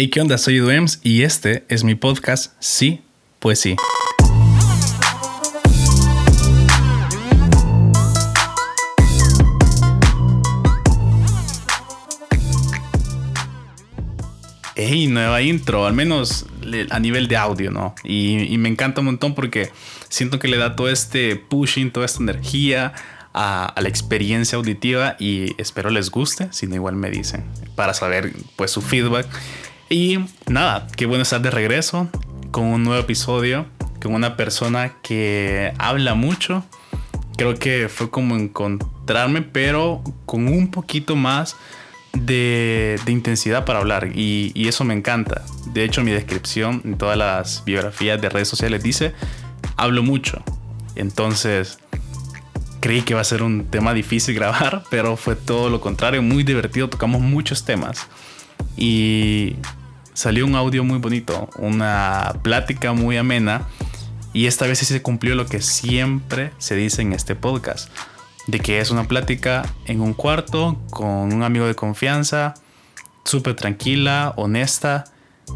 Hey, ¿qué onda? Soy Duems y este es mi podcast Sí, pues sí. Hey, nueva intro, al menos a nivel de audio, ¿no? Y, me encanta un montón porque siento que le da todo este pushing, toda esta energía a, la experiencia auditiva y espero les guste, si no igual me dicen, para saber pues su feedback. Y nada, qué bueno estar de regreso con un nuevo episodio, con una persona que habla mucho. Creo que fue como encontrarme, pero con un poquito más de, intensidad para hablar y, y, eso me encanta. De hecho, mi descripción en todas las biografías de redes sociales dice, hablo mucho. Entonces, creí que iba a ser un tema difícil grabar, pero fue todo lo contrario, muy divertido, tocamos muchos temas. Y salió un audio muy bonito, una plática muy amena. Y esta vez sí se cumplió lo que siempre se dice en este podcast de que es una plática en un cuarto con un amigo de confianza, súper tranquila, honesta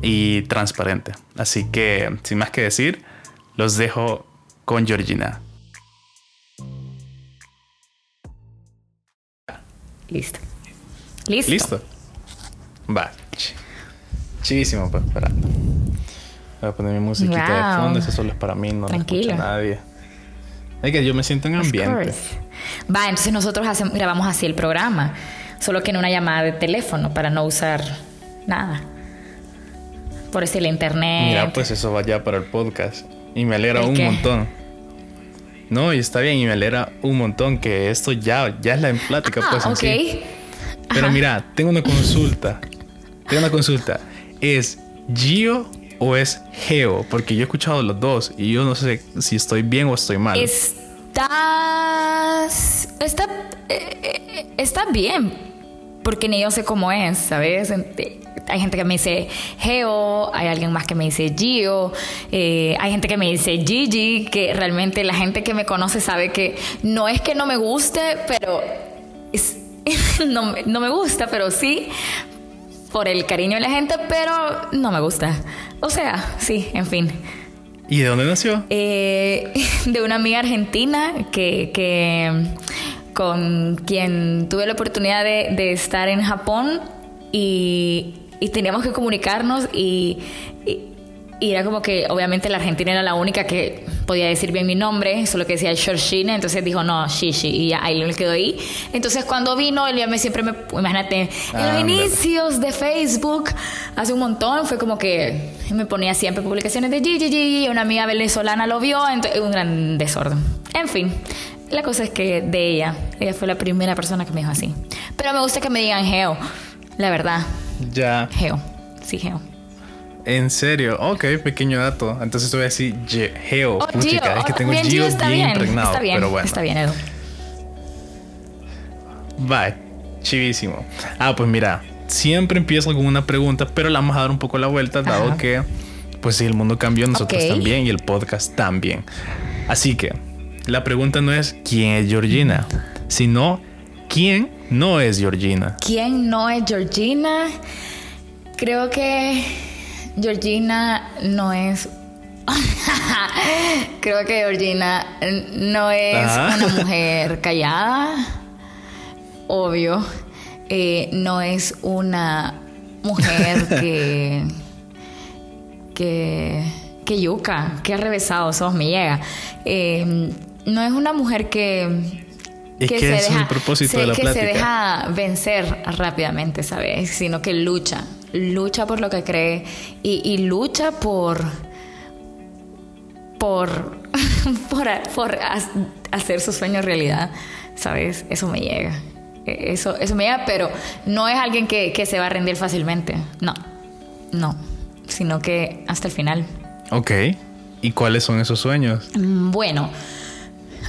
y transparente. Así que, sin más que decir, los dejo con Georgina. Listo. Listo. Listo. Va. Chivísimo, pues, para. Voy a poner mi musiquita de fondo. Eso solo es para mí, no Tranquilo. escucha nadie. Es que yo me siento en ambiente. Va, entonces nosotros grabamos así el programa, solo que en una llamada de teléfono para no usar nada. Por decir el internet. Mira, pues eso va ya para el podcast. Y me alegra un montón. No, y está bien, y me alegra un montón que esto ya, ya es la plática, ah, pues. Ok. Pero mira, tengo una consulta. Tengo una consulta. ¿Es Gio o es Geo? Porque yo he escuchado los dos y yo no sé si estoy bien o estoy mal. Es estás. Está, eh, eh, está bien, porque ni yo sé cómo es, ¿sabes? Hay gente que me dice Geo, hay alguien más que me dice Gio, eh, hay gente que me dice Gigi, que realmente la gente que me conoce sabe que no es que no me guste, pero no, no me gusta, pero sí por el cariño de la gente, pero no me gusta. O sea, sí, en fin. ¿Y de dónde nació? Eh, de una amiga argentina que, con quien tuve la oportunidad de, estar en Japón y, teníamos que comunicarnos y, y era como que obviamente la Argentina era la única que podía decir bien mi nombre, solo que decía Georgina, entonces dijo no, Shishi, y ya ahí me quedó ahí. Entonces cuando vino, él ya me siempre me, imagínate, en los inicios de Facebook, hace un montón, fue como que me ponía siempre publicaciones de Gigi, una amiga venezolana lo vio, entonces un gran desorden. En fin, la cosa es que de ella, ella fue la primera persona que me dijo así. Pero me gusta que me digan Geo, la verdad. Ya. Geo, sí, Geo. En serio, ok, pequeño dato. Entonces voy a decir Geo. Oh, es que tengo bien, Geo está bien, impregnado. Está bien, pero bueno. Está bien, Edu. Bye. Chivísimo. Ah, pues mira, siempre empiezo con una pregunta, pero la vamos a dar un poco la vuelta, dado que, pues si el mundo cambió, nosotros también y el podcast también. Así que, la pregunta no es quién es Georgina, sino quién no es Georgina. ¿Quién no es Georgina? Creo que Georgina no es Creo que Georgina no es una mujer callada, obvio. Eh, no es una mujer que, que, que yuca, que ha revesado, sos me llega. Eh, no es una mujer que, que, se deja, propósito de la que se deja vencer rápidamente, ¿sabes? Sino que lucha lucha por lo que cree y, lucha por, por, por, hacer su sueño realidad, ¿sabes? Eso me llega. E, eso, eso me llega, pero no es alguien que, que se va a rendir fácilmente. No, no. Sino que hasta el final. Ok. ¿Y cuáles son esos sueños? Bueno,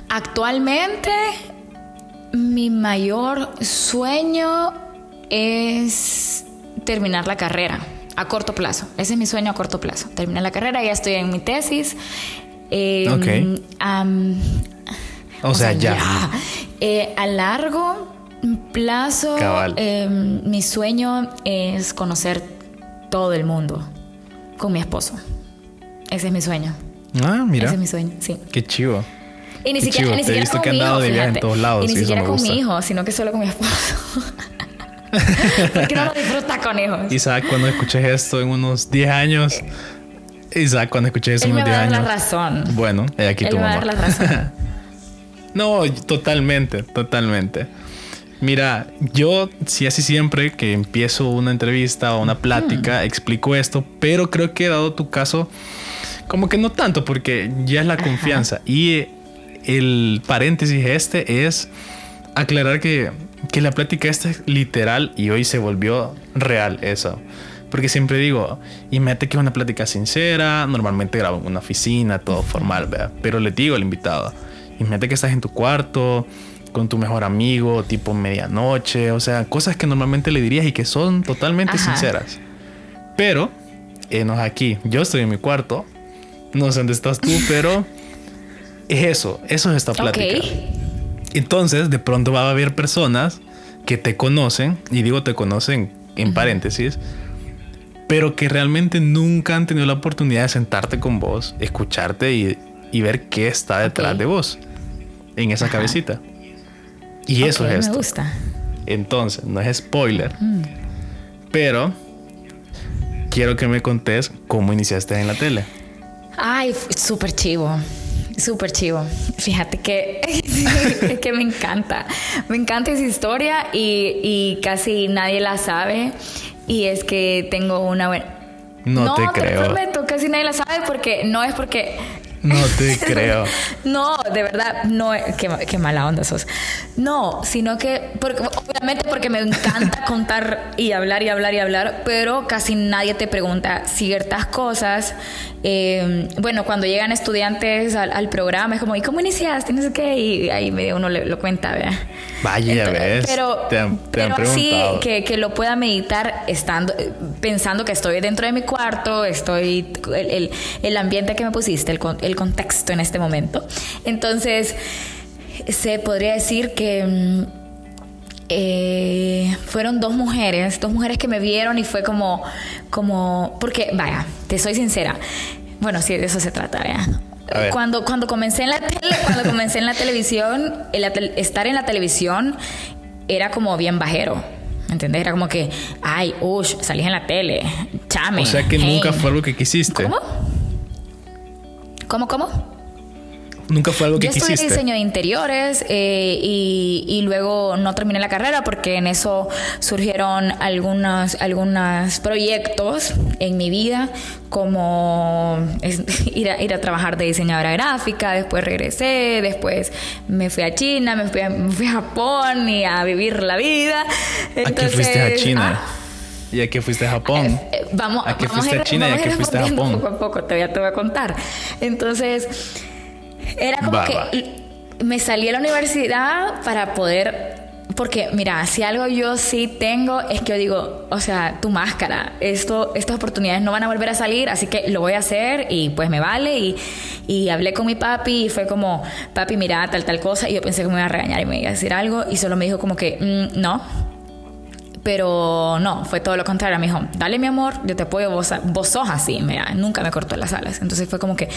actualmente mi mayor sueño es terminar la carrera a corto plazo. Ese es mi sueño a corto plazo. Terminar la carrera, ya estoy en mi tesis. Eh, o, sea, ya. Eh, a largo plazo, em, mi sueño es conocer todo el mundo con mi esposo. Ese es mi sueño. Ah, mira. Ese es mi sueño, sí. Qué chivo. Y ni Qué siquiera, chivo. ni siquiera con mi dado hijo, de viaje en fíjate. todos lados, Y ni siquiera con mi hijo, sino que solo con mi esposo. Porque no lo disfruta. Isaac, cuando escuches esto en unos 10 años. Isaac, cuando escuches eso en me unos va a 10 dar la años. razón. Bueno, aquí Él tu me va a mamá. dar la razón. No, totalmente, totalmente. Mira, yo sí así siempre que empiezo una entrevista o una plática explico esto, pero creo que dado tu caso, como que no tanto, porque ya es la confianza. Y el paréntesis este es aclarar que, que la plática esta es literal y hoy se volvió real eso. Porque siempre digo, y mete que es una plática sincera, normalmente grabo en una oficina, todo formal, ¿verdad? Pero le digo al invitado, imagínate que estás en tu cuarto con tu mejor amigo, tipo medianoche, o sea, cosas que normalmente le dirías y que son totalmente Ajá. sinceras. Pero, enos aquí, yo estoy en mi cuarto, no sé dónde estás tú, pero es eso, eso es esta plática. Entonces, de pronto va a haber personas que te conocen, y digo te conocen en paréntesis, pero que realmente nunca han tenido la oportunidad de sentarte con vos, escucharte y, y ver qué está detrás de vos, en esa Ajá. cabecita. Y eso es Me esto. gusta. Entonces, no es spoiler, pero quiero que me contés cómo iniciaste en la tele. Ay, súper chivo. Súper chivo. Fíjate que, es que me encanta. Me encanta esa historia y, y casi nadie la sabe. Y es que tengo una buena... No te lo creo. prometo, casi nadie la sabe porque no es porque... No te creo. No, de verdad, no, qué, qué mala onda sos. No, sino que, porque, obviamente porque me encanta contar y hablar y hablar y hablar, pero casi nadie te pregunta ciertas cosas. Eh, bueno, cuando llegan estudiantes al, al programa, es como, ¿y cómo iniciaste? No sé qué, y ahí medio uno le, lo cuenta, ¿verdad? Vaya, ya ves. Pero, te han, te han pero sí preguntado. que, que lo pueda meditar estando, eh, pensando que estoy dentro de mi cuarto, estoy, el, el, el ambiente que me pusiste, el, con- el contexto en este momento. Entonces, se podría decir que mm, eh, fueron dos mujeres, dos mujeres que me vieron y fue como, como, porque, vaya, te soy sincera. Bueno, sí, de eso se trata, vea. Cuando, cuando comencé en la tele, cuando comencé en la televisión, tel- estar en la televisión era como bien bajero. ¿Me entendés? Era como que, ay, ush, salís en la tele, chame. O sea que hey. nunca fue algo que quisiste. ¿Cómo? ¿Cómo, cómo? Nunca fue algo que Yo estudié quisiste. diseño de interiores eh, y, y luego no terminé la carrera porque en eso surgieron algunos, algunos proyectos en mi vida, como es- ir, a, ir a trabajar de diseñadora gráfica, después regresé, después me fui a China, me fui a, me fui a Japón y a vivir la vida. ¿A qué fuiste a Entonces, China? ah, ¿Y a qué fuiste a Japón? eh, vamos, ¿A qué vamos fuiste a ir- China y a qué fuiste a Japón? Poco a poco, todavía te voy a contar. Entonces, era como Va, que va. me salí a la universidad para poder. Porque, mira, si algo yo sí tengo es que yo digo, o sea, tu máscara, esto, estas oportunidades no van a volver a salir, así que lo voy a hacer y pues me vale. Y, y hablé con mi papi y fue como, papi, mira, tal, tal cosa. Y yo pensé que me iba a regañar y me iba a decir algo. Y solo me dijo como que, "Mm, no, pero no, fue todo lo contrario. Me dijo, dale mi amor, yo te apoyo, vos, vos sos así. Mira, nunca me cortó las alas. Entonces fue como que,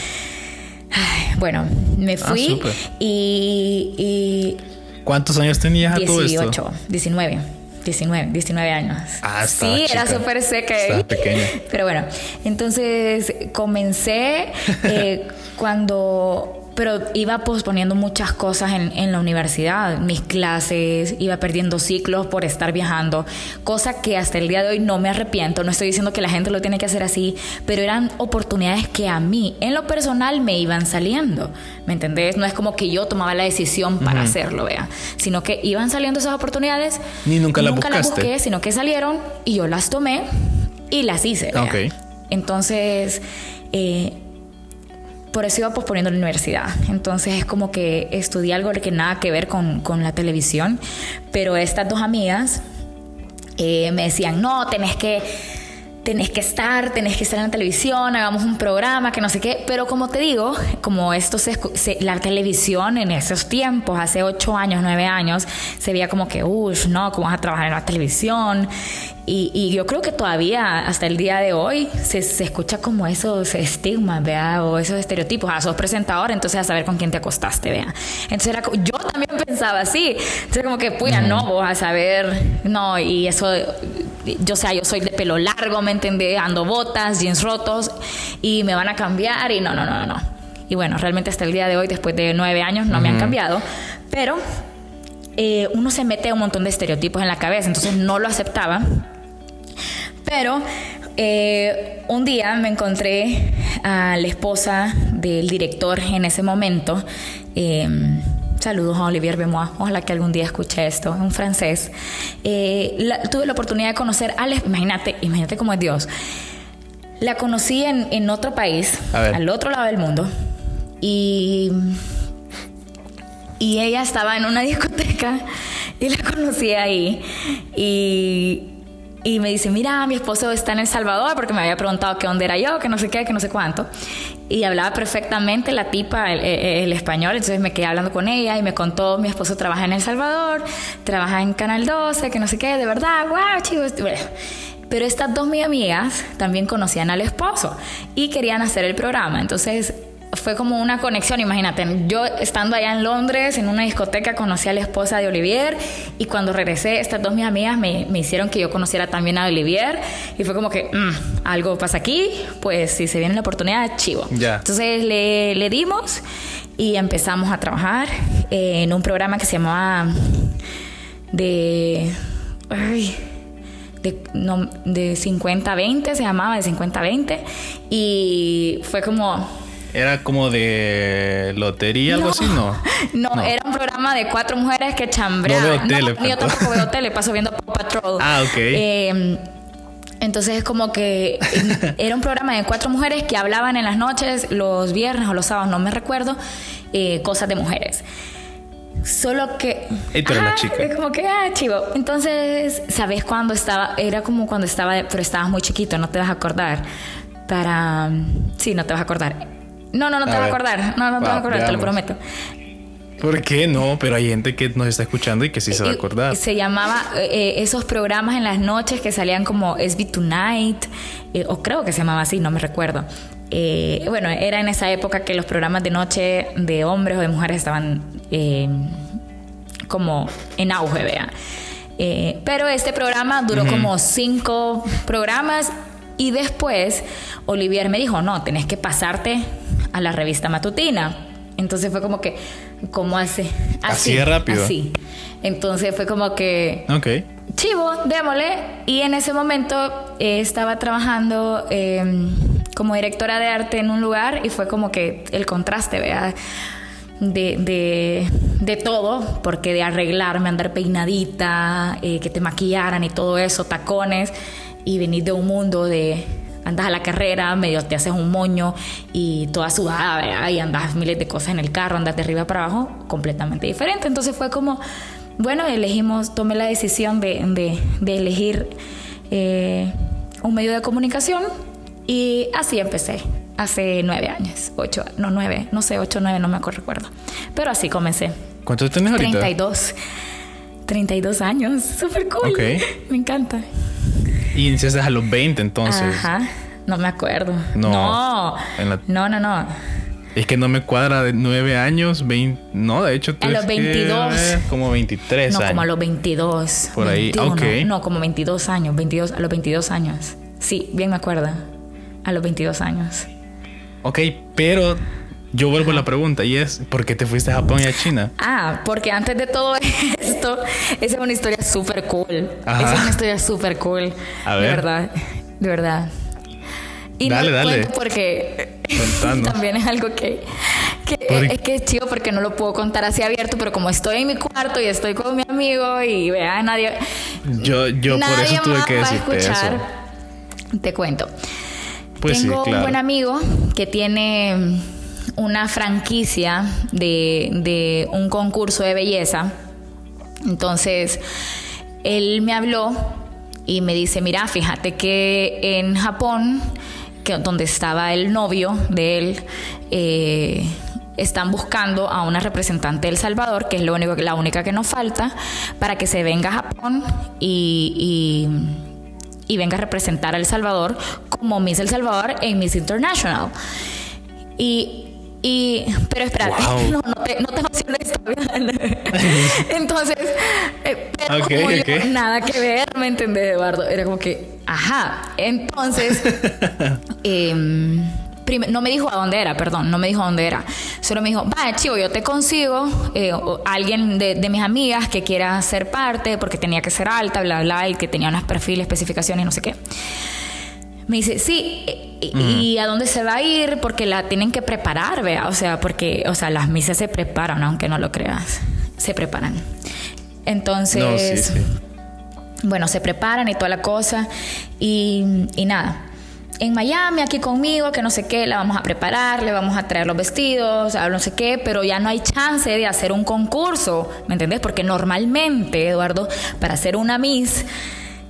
ay, bueno, me fui Ah, y, y ¿Cuántos años tenías a todo esto? 18, 19. 19, 19 años. Ah, estaba Sí, era chica. súper seca. Estabas pequeña. Pero bueno, entonces comencé eh, cuando... Pero iba posponiendo muchas cosas en, en la universidad, mis clases, iba perdiendo ciclos por estar viajando, cosa que hasta el día de hoy no me arrepiento, no estoy diciendo que la gente lo tiene que hacer así, pero eran oportunidades que a mí, en lo personal, me iban saliendo, ¿me entendés? No es como que yo tomaba la decisión para hacerlo, vea, sino que iban saliendo esas oportunidades. Ni nunca las Nunca las busqué, sino que salieron y yo las tomé y las hice. vea. Ok. Entonces, eh, por eso iba posponiendo la universidad. Entonces es como que estudié algo que nada que ver con, con la televisión, pero estas dos amigas eh, me decían, no, tenés que tenés que estar, tenés que estar en la televisión, hagamos un programa, que no sé qué. Pero como te digo, como esto se, la televisión en esos tiempos, hace ocho años, nueve años, se veía como que, uff, no, ¿cómo vas a trabajar en la televisión? Y, yo creo que todavía, hasta el día de hoy, se, escucha como esos estigmas, vea, o esos estereotipos. Ah, sos presentador, entonces a saber con quién te acostaste, vea. Entonces era, yo también pensaba así. Entonces como que, pues, no, vos a saber, no, y eso yo sea, yo soy de pelo largo, ¿me entendés? Ando botas, jeans rotos y me van a cambiar y no, no, no, no. Y bueno, realmente hasta el día de hoy, después de nueve años, no me han cambiado, pero eh, uno se mete un montón de estereotipos en la cabeza, entonces no lo aceptaba. Pero eh, un día me encontré a la esposa del director en ese momento. Eh, Saludos a Olivier Bemois, ojalá que algún día escuche esto, un francés. Eh, tuve la oportunidad de conocer a imagínate, imagínate cómo es Dios. La conocí en, en otro país, al otro lado del mundo, y, y ella estaba en una discoteca y la conocí ahí. Y y me dice, mira, mi esposo está en El Salvador porque me había preguntado qué dónde era yo, que no sé qué, que no sé cuánto. Y hablaba perfectamente la tipa, el, español, entonces me quedé hablando con ella y me contó, mi esposo trabaja en El Salvador, trabaja en Canal 12, que no sé qué, de verdad, guau, chicos. Pero estas dos mis amigas también conocían al esposo y querían hacer el programa. Entonces fue como una conexión, imagínate, yo estando allá en Londres, en una discoteca, conocí a la esposa de Olivier y cuando regresé, estas dos mis amigas me, me hicieron que yo conociera también a Olivier y fue como que mm, algo pasa aquí, pues si se viene la oportunidad, chivo. Entonces le, le, dimos y empezamos a trabajar en un programa que se llamaba de... de, no, de 50-20, se llamaba de 50-20 y fue como era como de lotería, algo así, ¿no? ¿no? era un programa de cuatro mujeres que chambreaban. No veo tele. yo tampoco veo tele, paso viendo Patrol. Ah, ok. Eh, entonces es como que era un programa de cuatro mujeres que hablaban en las noches, los viernes o los sábados, no me recuerdo, eh, cosas de mujeres. Solo que... Y tú la chica. Es como que, ah, chivo. Entonces, ¿sabes cuándo estaba? Era como cuando estaba, pero estabas muy chiquito, no te vas a acordar. Para... Sí, no te vas a acordar no, no, no te vas a acordar. No, no te vas a acordar, te lo prometo. ¿Por qué no? Pero hay gente que nos está escuchando y que sí se va a acordar. Se llamaba eh, eh, esos programas en las noches que salían como SB Tonight, eh, o creo que se llamaba así, no me recuerdo. bueno, era en esa época que los programas de noche de hombres o de mujeres estaban como en auge, vea. pero este programa duró como cinco programas y después Olivier me dijo, no, tenés que pasarte a la revista matutina. Entonces fue como que, ¿cómo hace? Así, de rápido. Así. Entonces fue como que... Ok. Chivo, démosle. Y en ese momento eh, estaba trabajando em, como directora de arte en un lugar y fue como que el contraste, vea de, de, de, todo, porque de arreglarme, andar peinadita, eh, que te maquillaran y todo eso, tacones, y venir de un mundo de andas a la carrera, medio te haces un moño y toda sudada, ¿verdad? Y andas miles de cosas en el carro, andas de arriba para abajo, completamente diferente. Entonces fue como, bueno, elegimos, tomé la decisión de, de, elegir eh, un medio de comunicación y así empecé. Hace nueve años, ocho, no nueve, no sé, ocho, nueve, no me acuerdo, recuerdo. Pero así comencé. ¿Cuántos tienes ahorita? 32. 32 años, súper cool. Me encanta. Y iniciaste a los 20 entonces. Ajá. No me acuerdo. No. No, no, no, Es que no me cuadra de 9 años, 20. No, de hecho, tú A los 22. como 23 no, años. como a los 22. Por ahí, ok. No, como 22 años. 22, a los 22 años. Sí, bien me acuerdo. A los 22 años. Ok, pero yo vuelvo a la pregunta y es, ¿por qué te fuiste a Japón y a China? Ah, porque antes de todo esto, esa es una historia súper cool. Esa es una historia súper cool. A ver. De verdad, de verdad. Y dale, no dale. porque también es algo que, es que es chido porque no lo puedo contar así abierto, pero como estoy en mi cuarto y estoy con mi amigo y vea, nadie... Yo, yo por eso tuve que decirte eso. Te cuento. Pues Tengo un buen amigo que tiene una franquicia de, un concurso de belleza. Entonces, él me habló y me dice, mira, fíjate que en Japón, que, donde estaba el novio de él, eh, están buscando a una representante del Salvador, que es lo único, la única que nos falta, para que se venga a Japón y, y, venga a representar a El Salvador como Miss El Salvador en Miss International. Y y, pero espérate, no, no, te, no te emociones Entonces, eh, pero nada que ver, ¿me entendés, Eduardo? Era como que, ajá. Entonces, eh, no me dijo a dónde era, perdón, no me dijo a dónde era. Solo me dijo, va, chivo, yo te consigo eh, alguien de, mis amigas que quiera ser parte, porque tenía que ser alta, bla, bla, y que tenía unas perfiles, especificaciones, no sé qué. Me dice, sí, ¿y a dónde se va a ir? Porque la tienen que preparar, vea. O sea, porque, o sea, las misas se preparan, aunque no lo creas. Se preparan. Entonces, bueno, se preparan y toda la cosa. Y, y nada en Miami, aquí conmigo, que no sé qué, la vamos a preparar, le vamos a traer los vestidos, no sé qué, pero ya no hay chance de hacer un concurso, ¿me entendés? Porque normalmente, Eduardo, para hacer una Miss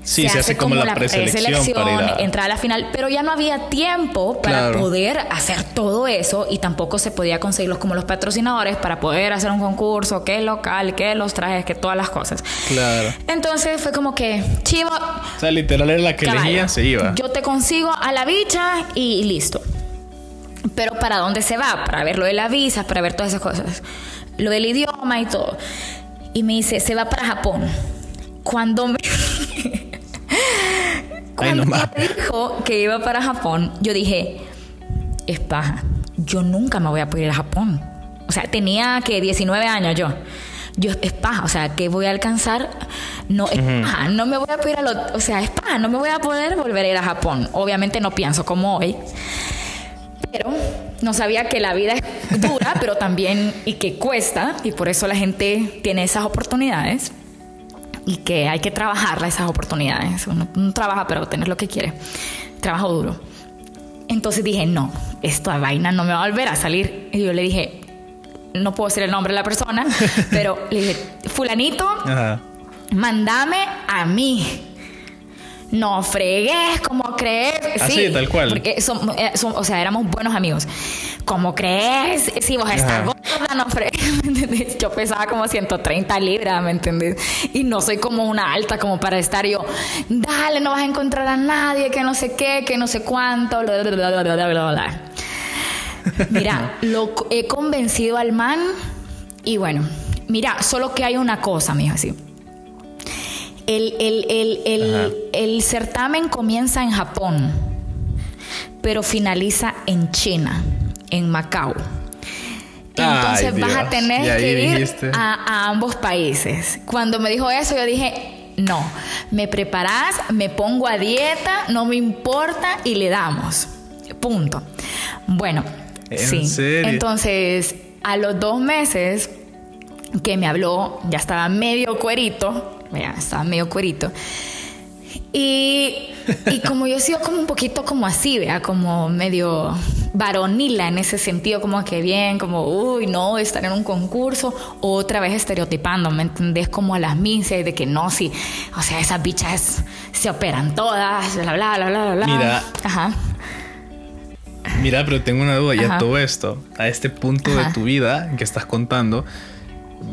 Sí, se, hace, como, la, preselección, para entrar a la final, pero ya no había tiempo para poder hacer todo eso y tampoco se podía conseguirlos como los patrocinadores para poder hacer un concurso, que local, que los trajes, que todas las cosas. Claro. Entonces fue como que, chivo. O sea, literal era la que elegía, se iba. Yo te consigo a la bicha y listo. Pero ¿para dónde se va? Para ver lo de la visa, para ver todas esas cosas. Lo del idioma y todo. Y me dice, se va para Japón. Cuando me... Cuando me dijo que iba para Japón, yo dije, es paja, yo nunca me voy a poder ir a Japón. O sea, tenía que 19 años yo. Yo, es paja, o sea, que voy a alcanzar? No, es paja, no me voy a poder a lo, o sea, es paja, no me voy a poder volver a ir a Japón. Obviamente no pienso como hoy, pero no sabía que la vida es dura, pero también y que cuesta, y por eso la gente tiene esas oportunidades y que hay que trabajar esas oportunidades. Uno no trabaja, pero tener lo que quiere. Trabajo duro. Entonces dije, no, esta vaina no me va a volver a salir. Y yo le dije, no puedo decir el nombre de la persona, pero le dije, fulanito, mándame a mí. No fregues, como crees. Así, tal cual. Porque son, eh, o sea, éramos buenos amigos. ¿Cómo crees? Si vos estás gorda, no fregues. Yo pesaba como 130 libras, ¿me entendés? Y no soy como una alta como para estar yo, dale, no vas a encontrar a nadie, que no sé qué, que no sé cuánto, bla, bla, bla, bla, bla, bla. Mira, lo he convencido al man y bueno, mira, solo que hay una cosa, mijo, así el, certamen comienza en Japón, pero finaliza en China, en Macao. Entonces vas a tener que ir a, ambos países. Cuando me dijo eso, yo dije, no, me preparas, me pongo a dieta, no me importa y le damos. Punto. Bueno, sí. Entonces, a los dos meses que me habló, ya estaba medio cuerito, Mira, estaba medio cuerito. Y, y como yo he sido como un poquito como así, vea, como medio varonila en ese sentido, como que bien, como, uy, no, estar en un concurso, otra vez estereotipando, ¿me entendés? Como a las misas de que no, sí, o sea, esas bichas se operan todas, bla, bla, bla, bla, bla. Mira. Ajá. Mira, pero tengo una duda, ya todo esto, a este punto de tu vida que estás contando,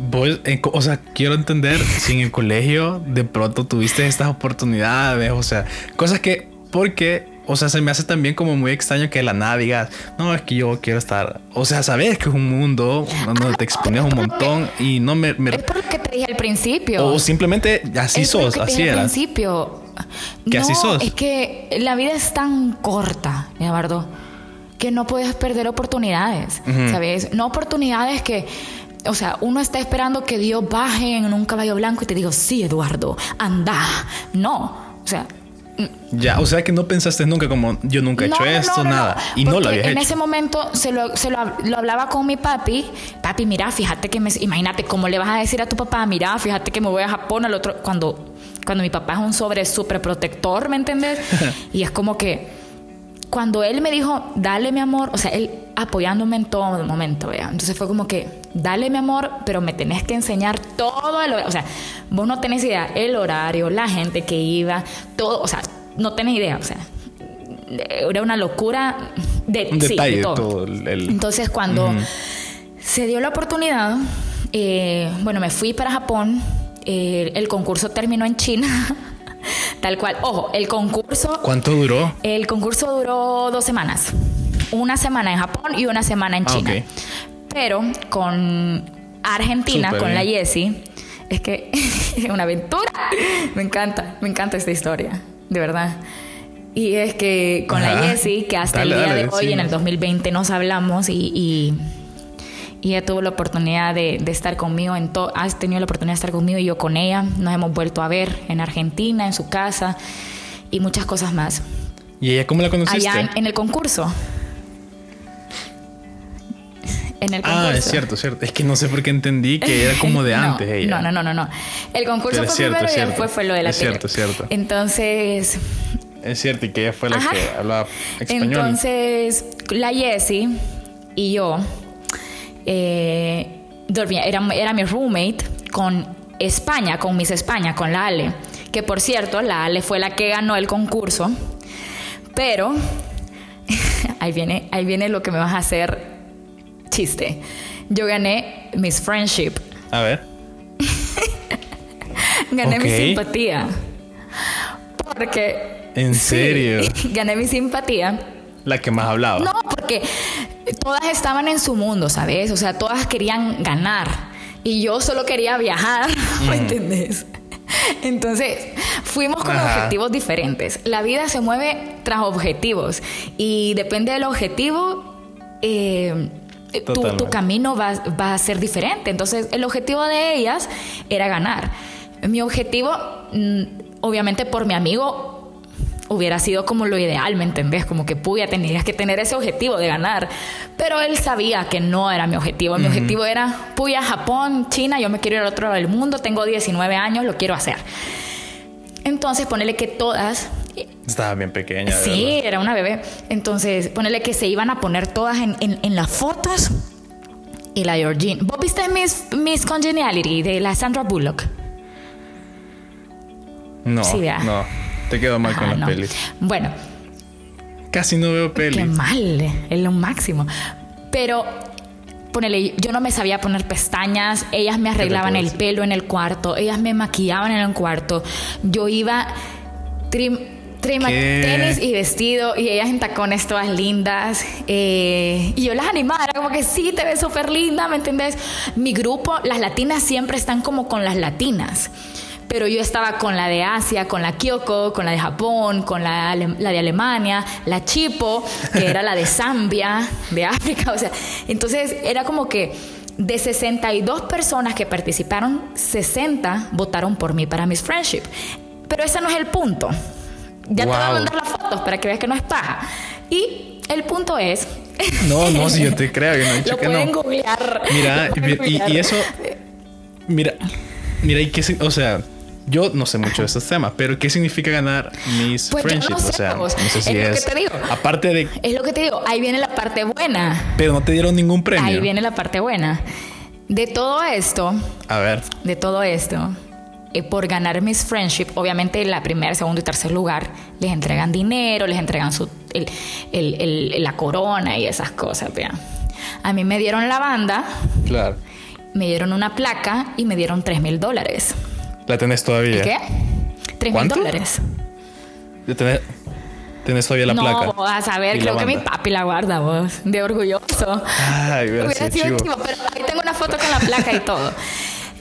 Vos, o sea, quiero entender si en el colegio de pronto tuviste estas oportunidades, o sea, cosas que, porque, o sea, se me hace también como muy extraño que la nada digas, no, es que yo quiero estar, o sea, sabes que es un mundo donde te expones un montón y no me... Es por lo que te dije al principio. O simplemente así sos, así era. Al principio. Que así sos. Es que la vida es tan corta, Eduardo, que no puedes perder oportunidades, ¿sabes? No oportunidades que o sea, uno está esperando que Dios baje en un caballo blanco y te digo, sí, Eduardo, anda. No, o sea... Mm. Ya, o sea que no pensaste nunca como yo nunca he hecho esto, nada. y no lo había en ese momento se, lo, se lo, hablaba con mi papi. Papi, mira, fíjate que me. Imagínate cómo le vas a decir a tu papá, mira, fíjate que me voy a Japón al otro. Cuando, cuando mi papá es un sobre súper protector, ¿me entiendes? y es como que cuando él me dijo, dale mi amor, o sea, él apoyándome en todo momento, ¿vea? Entonces fue como que, dale mi amor, pero me tenés que enseñar todo el O sea, vos no tenés idea, el horario, la gente que iba, todo, o sea, no tenés idea, o sea, era una locura de, Un sí, de detalle, todo. todo el- el- Entonces cuando se dio la oportunidad, eh, bueno, me fui para Japón, eh, el concurso terminó en China, tal cual. Ojo, el concurso, ¿Cuánto duró? el concurso duró dos semanas, una semana en Japón y una semana en Ah, China. Pero con Argentina, con la. Jessie, es que es una aventura. Me encanta, me encanta esta historia, de verdad. Y es que con la. Jessie, que hasta Dale, el día dale, de hoy, en el decinos. 2020, nos hablamos y, y, y ella tuvo la oportunidad de, de estar conmigo, en to- has tenido la oportunidad de estar conmigo y yo con ella. Nos hemos vuelto a ver en Argentina, en su casa y muchas cosas más. ¿Y ella cómo la conociste? Allá en, en el concurso. En el concurso. ah, es cierto, cierto. Es que no sé por qué entendí que era como de No, antes ella. No, no, no, no, no. El concurso Pero fue cierto, primero y después fue lo de la Es tele. cierto, cierto. Entonces, Es cierto, y que ella fue la Ajá. que hablaba español. entonces la Jessie y yo eh, dormía, era, era mi roommate con España, con Miss España, con la Ale. Que por cierto, la Ale fue la que ganó el concurso. Pero ahí viene, ahí viene lo que me vas a hacer chiste. Yo gané Miss Friendship. A ver. Gané mi simpatía. Porque. ¿En sí, serio? gané mi simpatía. La que más hablaba. No, porque todas estaban en su mundo, ¿sabes? O sea, todas querían ganar. Y yo solo quería viajar, ¿me entendés? Entonces, fuimos con Ajá. objetivos diferentes. La vida se mueve tras objetivos. Y depende del objetivo, eh, tu, tu camino va, va a ser diferente. Entonces, el objetivo de ellas era ganar. Mi objetivo, mm, obviamente por mi amigo, hubiera sido como lo ideal, ¿me entendés? Como que puya, tenías que tener ese objetivo de ganar. Pero él sabía que no era mi objetivo. Mi objetivo era, puya, Japón, China, yo me quiero ir al otro lado del mundo, tengo 19 años, lo quiero hacer. Entonces, ponele que todas Estaba bien pequeña. Sí, verdad. era una bebé. Entonces, ponele que se iban a poner todas en, en- en las fotos. Y la Georgine. ¿Vos viste Miss, Miss Congeniality de la Sandra Bullock? No, Sí, no. Te quedo mal con Ah, las no. pelis. Bueno, Casi no veo qué pelis. mal, es lo máximo. Pero, ponele, yo no me sabía poner pestañas, ellas me arreglaban el pelo en el cuarto, ellas me maquillaban en el cuarto. Yo iba trim, trim- ¿Qué? tenis y vestido y ellas en tacones todas lindas. eh, y yo las animaba, era como que sí, te ves súper linda, ¿me entendés? Mi grupo, las latinas siempre están como con las latinas. Pero yo estaba con la de Asia, con la Kyoko, con la de Japón, con la, la de Alemania, la Chipo, que era la de Zambia, de África. O sea, entonces era como que de 62 personas que participaron, 60 votaron por mí para Miss Friendship. Pero ese no es el punto. Ya te voy a mandar las fotos para que veas que no es paja. Y el punto es. No, no, si yo te creo, yo no he dicho Lo que pueden no. googlear. Mira, Lo pueden y, y- y googlear. eso. Mira, mira, y qué, si- o sea, yo no sé mucho de estos temas, pero ¿qué significa ganar Miss Pues yo no Friendship? sé, o sea, no sé si Es lo es. que te digo. Aparte de. Es lo que te digo, ahí viene la parte buena. Pero no te dieron ningún premio. Ahí viene la parte buena. De todo esto, A ver. de todo esto, eh, por ganar Miss Friendship, obviamente la primer, segundo y tercer lugar, les entregan dinero, les entregan su, el- el- el- la corona y esas cosas, vean. A mí me dieron la banda, Claro. me dieron una placa y me dieron 3 mil dólares. La tenés todavía. ¿Qué? 3 mil dólares. Tenés, tenés todavía la no, placa. vas a la creo que mi papi la guarda vos, de orgulloso. Ay, hubiera Hubiera sido chivo. chivo, pero ahí tengo una foto con la placa y todo.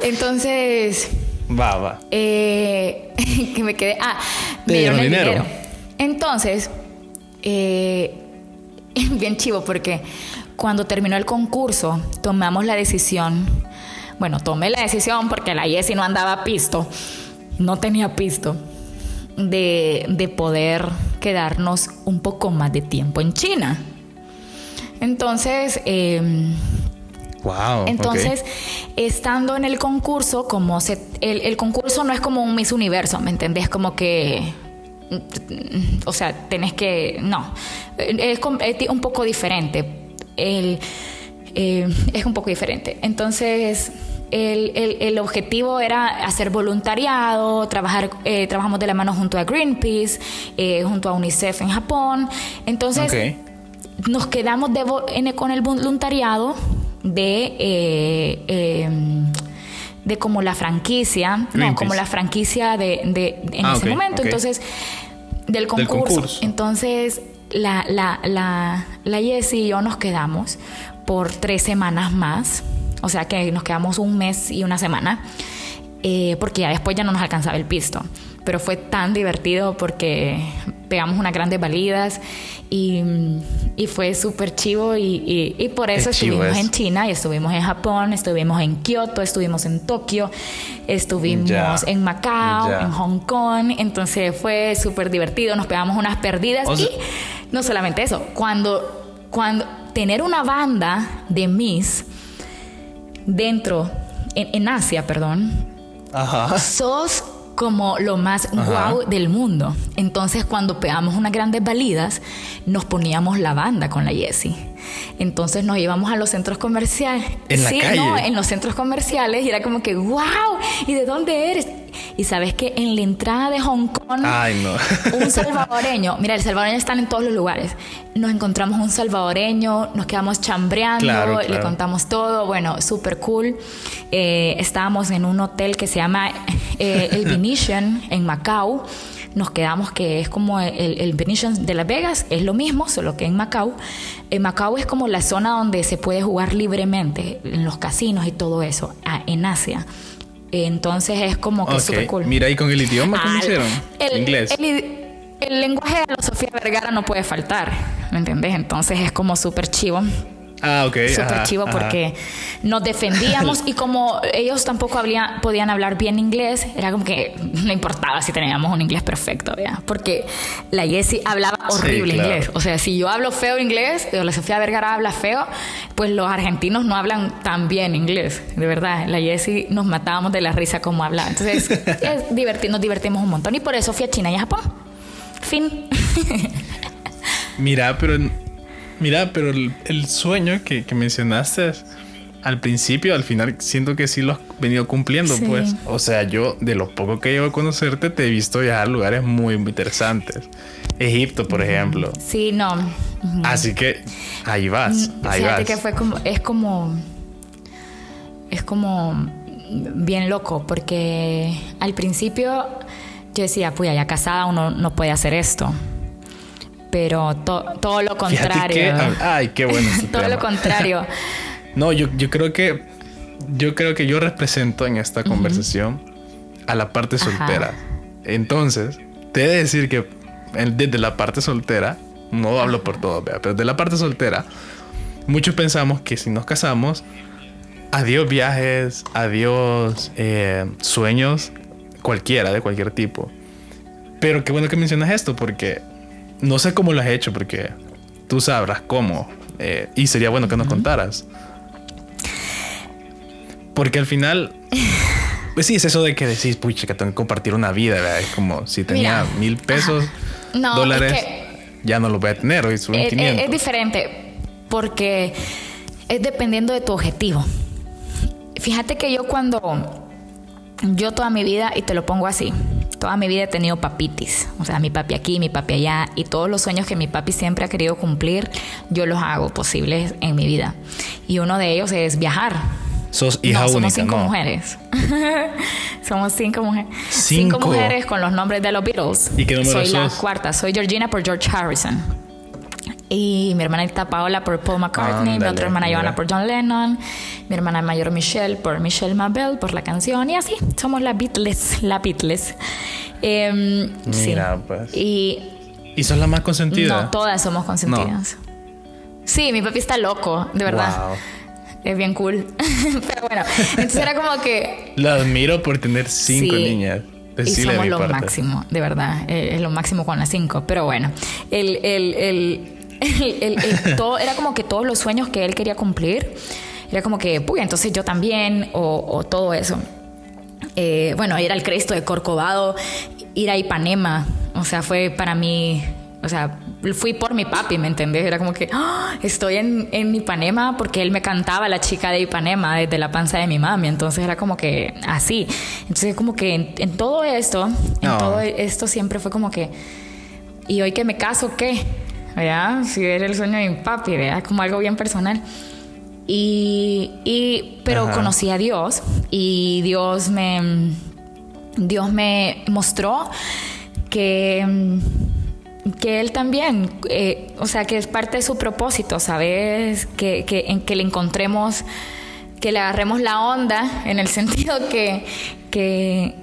Entonces, Va, va. eh, que me quedé. Ah, me dieron el dinero. dinero. Entonces, eh, bien chivo, porque cuando terminó el concurso, tomamos la decisión. Bueno, tomé la decisión porque la Jessie no andaba pisto, no tenía pisto, de, de poder quedarnos un poco más de tiempo en China. Entonces, em, Wow. entonces, estando en el concurso, como se, el, el concurso no es como un Miss Universo, ¿me entendés? Como que, o sea, tenés que, no, es, un poco diferente. el, eh, es un poco diferente. Entonces, el, el, objetivo era hacer voluntariado, trabajar, eh, trabajamos de la mano junto a Greenpeace, eh, junto a UNICEF en Japón. Entonces, nos quedamos de, con el voluntariado de, em, de como la franquicia, no, como la franquicia de, en ah, ese momento. Entonces, del concurso. Entonces, la, la, la, la Jessie y yo nos quedamos por tres semanas más o sea que nos quedamos un mes y una semana, eh, porque ya después ya no nos alcanzaba el pisto. Pero fue tan divertido porque pegamos unas grandes balidas y, y fue súper chivo y, y, por eso estuvimos en China y estuvimos en Japón, estuvimos en Kioto, estuvimos en Tokio, estuvimos en Macao, en Hong Kong, entonces fue súper divertido, nos pegamos unas perdidas y no solamente eso, cuando, cuando tener una banda de Miss dentro, en, Asia, perdón, sos como lo más guau del mundo. Entonces, cuando pegamos unas grandes balidas, nos poníamos la banda con la Jessie. Entonces nos íbamos a los centros comerciales. ¿En la sí, no, en los centros comerciales y era como que, wow, ¿y de dónde eres? Y sabes que en la entrada de Hong Kong, un salvadoreño, mira, el salvadoreño están en todos los lugares. Nos encontramos un salvadoreño, nos quedamos chambreando, le contamos todo, bueno, súper cool. Eh, estábamos en un hotel que se llama eh, el Venetian en Macao nos quedamos que es como el, el, Venetian de Las Vegas, es lo mismo, solo que en Macao. En Macao es como la zona donde se puede jugar libremente, en los casinos y todo eso, en Asia. Entonces es como que súper cool. Mira, ¿y con el idioma cómo hicieron? El, Inglés. El, lenguaje de la Sofía Vergara no puede faltar, ¿me entendés? Entonces es como súper chivo. Ah, ok. Súper chivo porque nos defendíamos y como ellos tampoco podían hablar bien inglés, era como que no importaba si teníamos un inglés perfecto, ¿ya? Porque la Jessie hablaba horrible inglés. O sea, si yo hablo feo inglés, o la Sofía Vergara habla feo, pues los argentinos no hablan tan bien inglés, de verdad. La Jessie nos matábamos de la risa como hablaba. Entonces, es nos divertimos un montón y por eso fui a China y a Japón. Fin. Mira, pero Mira, pero el, sueño que, mencionaste al principio, al final, siento que sí lo has venido cumpliendo, pues. O sea, yo, de lo poco que llevo a conocerte, te he visto viajar a lugares muy, interesantes. Egipto, por ejemplo. Sí, no. Así que ahí vas, mm, ahí Fíjate que fue como, es como, es como bien loco, porque al principio yo decía, pues ya casada uno no puede hacer esto pero todo lo contrario. ay, qué bueno. todo lo contrario. no, yo, yo creo que yo creo que yo represento en esta conversación a la parte soltera. Entonces, te he de decir que desde la parte soltera, no hablo por todo, pero de la parte soltera, muchos pensamos que si nos casamos, adiós viajes, adiós eh, sueños, cualquiera, de cualquier tipo. Pero qué bueno que mencionas esto, porque no sé cómo lo has hecho porque tú sabrás cómo. Eh, y sería bueno que nos contaras. Porque al final, pues sí, es eso de que decís, pucha, que tengo que compartir una vida, ¿verdad? Es como si tenía mil pesos, dólares, ya no lo voy a tener, hoy son es, es, diferente porque es dependiendo de tu objetivo. Fíjate que yo cuando, yo toda mi vida, y te lo pongo así, Toda mi vida he tenido papitis, o sea, mi papi aquí, mi papi allá, y todos los sueños que mi papi siempre ha querido cumplir, yo los hago posibles en mi vida. Y uno de ellos es viajar. Sos hija no, somos cinco mujeres. somos cinco mujeres. ¿Cinco? mujeres con los nombres de los Beatles. ¿Y qué número Soy la cuarta. Soy Georgina por George Harrison y mi hermanita Paola por Paul McCartney, mi otra hermana Joana por John Lennon, mi hermana mayor Michelle por Michelle Mabel por la canción y así, somos la Beatles, la Beatles. Em, mira, pues. Y, ¿Y sos la más consentida? No, todas somos consentidas. Sí, mi papi está loco, de verdad. Es bien cool. Pero bueno, entonces era como que... La admiro por tener cinco niñas. y somos lo máximo, de verdad. Eh, es lo máximo con las cinco. Pero bueno, el, el, el todo, era como que todos los sueños que él quería cumplir, era como que, uy, entonces yo también, o, todo eso. Eh, bueno, ir al Cristo de Corcovado, ir a Ipanema, o sea, fue para mí, o sea, fui por mi papi, ¿me entendés? Era como que ¡Ah! estoy en, en, Ipanema porque él me cantaba la chica de Ipanema desde la panza de mi mami. Entonces era como que así. Entonces, como que en, todo esto, en todo esto siempre fue como que, ¿y hoy que me caso qué? ¿Verdad? Si era el sueño de mi papi, ¿verdad? Como algo bien personal. Y, y pero conocí a Dios y Dios me, Dios me mostró que que él también, eh, o sea, que es parte de su propósito, ¿sabes? Que, que, en que le encontremos, que le agarremos la onda, en el sentido que, que,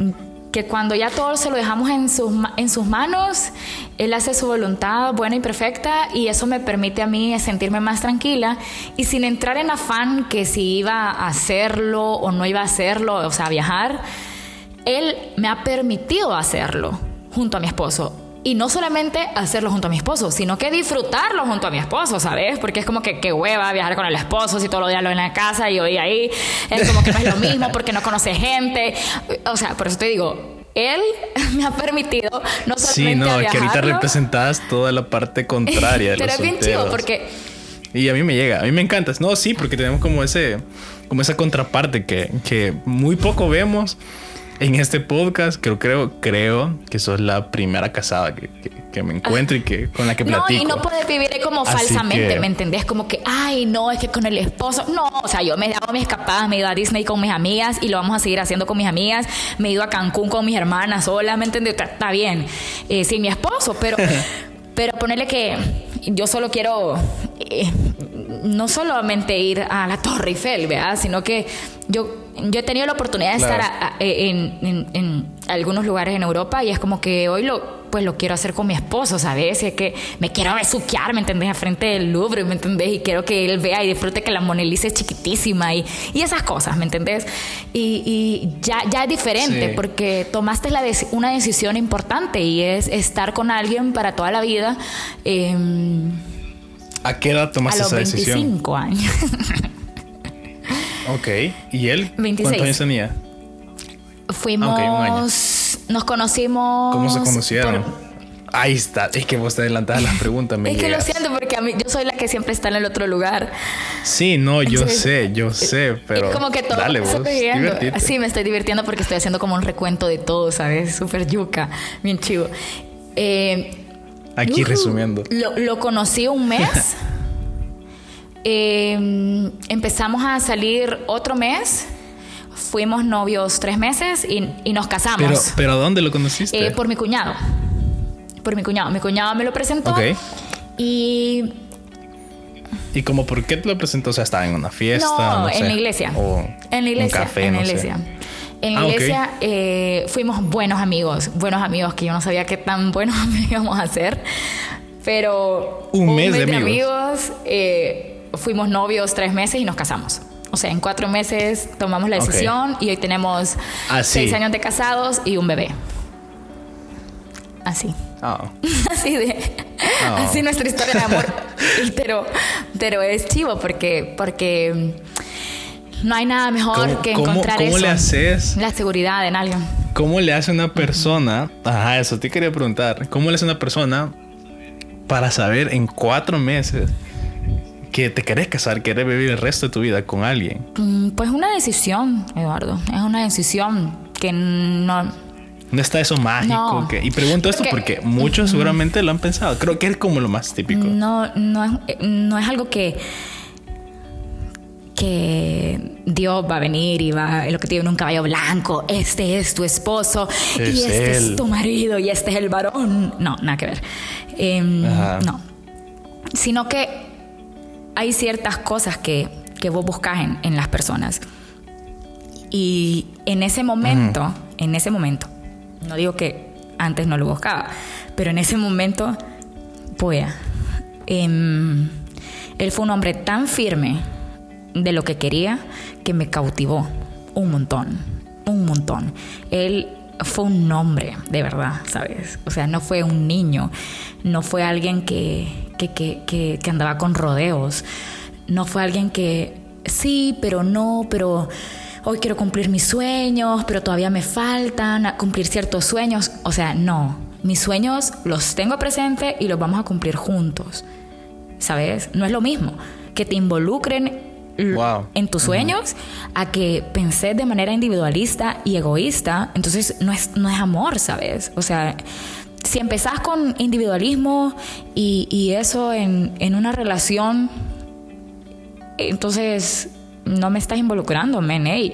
que cuando ya todo se lo dejamos en sus, en sus manos, Él hace su voluntad buena y perfecta y eso me permite a mí sentirme más tranquila y sin entrar en afán que si iba a hacerlo o no iba a hacerlo, o sea, viajar, Él me ha permitido hacerlo junto a mi esposo y no solamente hacerlo junto a mi esposo, sino que disfrutarlo junto a mi esposo, ¿sabes? Porque es como que qué hueva viajar con el esposo si todos los días lo en la casa y hoy ahí. Es como que no es lo mismo porque no conoce gente. O sea, por eso te digo, él me ha permitido no solamente Sí, no, que ahorita representas toda la parte contraria de Pero es bien chido porque... Y a mí me llega, a mí me encanta. No, sí, porque tenemos como ese... Como esa contraparte que, que muy poco vemos en este podcast, creo, creo, creo que sos la primera casada que, que, me encuentro y que con la que platico. No, y no puedes vivir como falsamente, ¿me entendés? Como que, ay, no, es que con el esposo. No, o sea, yo me he dado mis escapadas, me he ido a Disney con mis amigas y lo vamos a seguir haciendo con mis amigas. Me he ido a Cancún con mis hermanas sola, ¿me entendés? Está, bien, eh, sin mi esposo, pero, pero ponerle que yo solo quiero eh, no solamente ir a la Torre Eiffel, ¿verdad? Sino que yo, yo he tenido la oportunidad de estar en, algunos lugares en Europa y es como que hoy lo, pues lo quiero hacer con mi esposo, ¿sabes? Es que me quiero besuquear, ¿me entendés? A frente del Louvre, ¿me entendés? Y quiero que él vea y disfrute que la Mona Lisa es chiquitísima y, y esas cosas, ¿me entendés? Y, ya, ya es diferente porque tomaste la una decisión importante y es estar con alguien para toda la vida. Em, ¿A qué edad tomaste esa decisión? A los 25 años. ok. ¿Y él? 26. ¿Cuántos años tenía? Fuimos. Nos conocimos. ¿Cómo se conocieron? Ahí está. Es que vos te adelantabas las preguntas. Me es que lo siento porque a mí, yo soy la que siempre está en el otro lugar. Sí, no, yo sé, yo sé, pero. Es como que todo. Dale, vos, Sí, me estoy divirtiendo porque estoy haciendo como un recuento de todo, ¿sabes? Súper yuca, bien chivo. Eh, Aquí resumiendo. Lo, conocí un mes. Em, empezamos a salir otro mes. Fuimos novios tres meses y, nos casamos. Pero, ¿Pero dónde lo conociste? Eh, por mi cuñado. Por mi cuñado. Mi cuñado me lo presentó. Ok. Y. ¿Y como por qué te lo presentó? O sea, estaba en una fiesta. No, en la iglesia. en la iglesia. café, en la iglesia. En la ah, iglesia eh, fuimos buenos amigos, buenos amigos que yo no sabía qué tan buenos amigos íbamos a ser, pero un, mes, de amigos, eh, fuimos novios tres meses y nos casamos. O sea, en cuatro meses tomamos la decisión y hoy tenemos ah, seis años de casados y un bebé. Así. Oh. así de. Así nuestra historia de amor. pero, pero es chivo porque, porque no hay nada mejor que encontrar ¿cómo le haces? La seguridad en alguien. ¿Cómo le hace una persona? Ajá, eso te quería preguntar. ¿Cómo le hace una persona para saber en cuatro meses que te querés casar, querés vivir el resto de tu vida con alguien? Mm, pues una decisión, Eduardo. Es una decisión que no. No está eso mágico. y pregunto esto porque muchos seguramente lo han pensado. Creo que es como lo más típico. No, no no es algo que que Dios va a venir y va, lo que tiene un caballo blanco, este es tu esposo y este es tu marido y este es el varón. No, nada que ver. Em, no. Sino que hay ciertas cosas que, que vos buscas en, las personas. Y en ese momento, en ese momento, no digo que antes no lo buscaba, pero en ese momento, pues, él fue un hombre tan firme de lo que quería que me cautivó un montón, un montón. Él fue un hombre, de verdad, ¿sabes? O sea, no fue un niño, no fue alguien que, que, que, que, andaba con rodeos, no fue alguien que, sí, pero no, pero hoy quiero cumplir mis sueños, pero todavía me faltan cumplir ciertos sueños. O sea, no, mis sueños los tengo presentes y los vamos a cumplir juntos. ¿Sabes? No es lo mismo que te involucren en tus sueños a que pensé de manera individualista y egoísta, entonces no es, no es amor, ¿sabes? O sea, si empezás con individualismo y, eso en, una relación, entonces no me estás involucrando, men,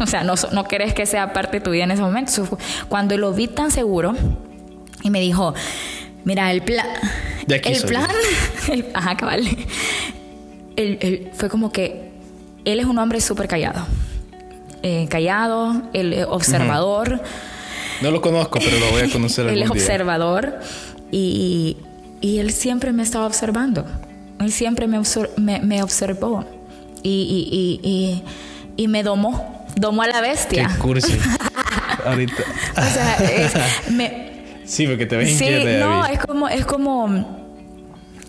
O sea, no, no querés que sea parte de tu vida en ese momento. Cuando lo vi tan seguro y me dijo, mira, el plan... El plan... ajá, cabal él, fue como que él es un hombre súper callado. Eh, callado, el observador. No lo conozco, pero lo voy a conocer Él es observador y, y, él siempre me estaba observando. Él siempre me, me, observó y, y, y, me domó. Domó a la bestia. Qué cursi. Ahorita. o sea, es, me, Sí, porque te ves Sí, no, es como, es como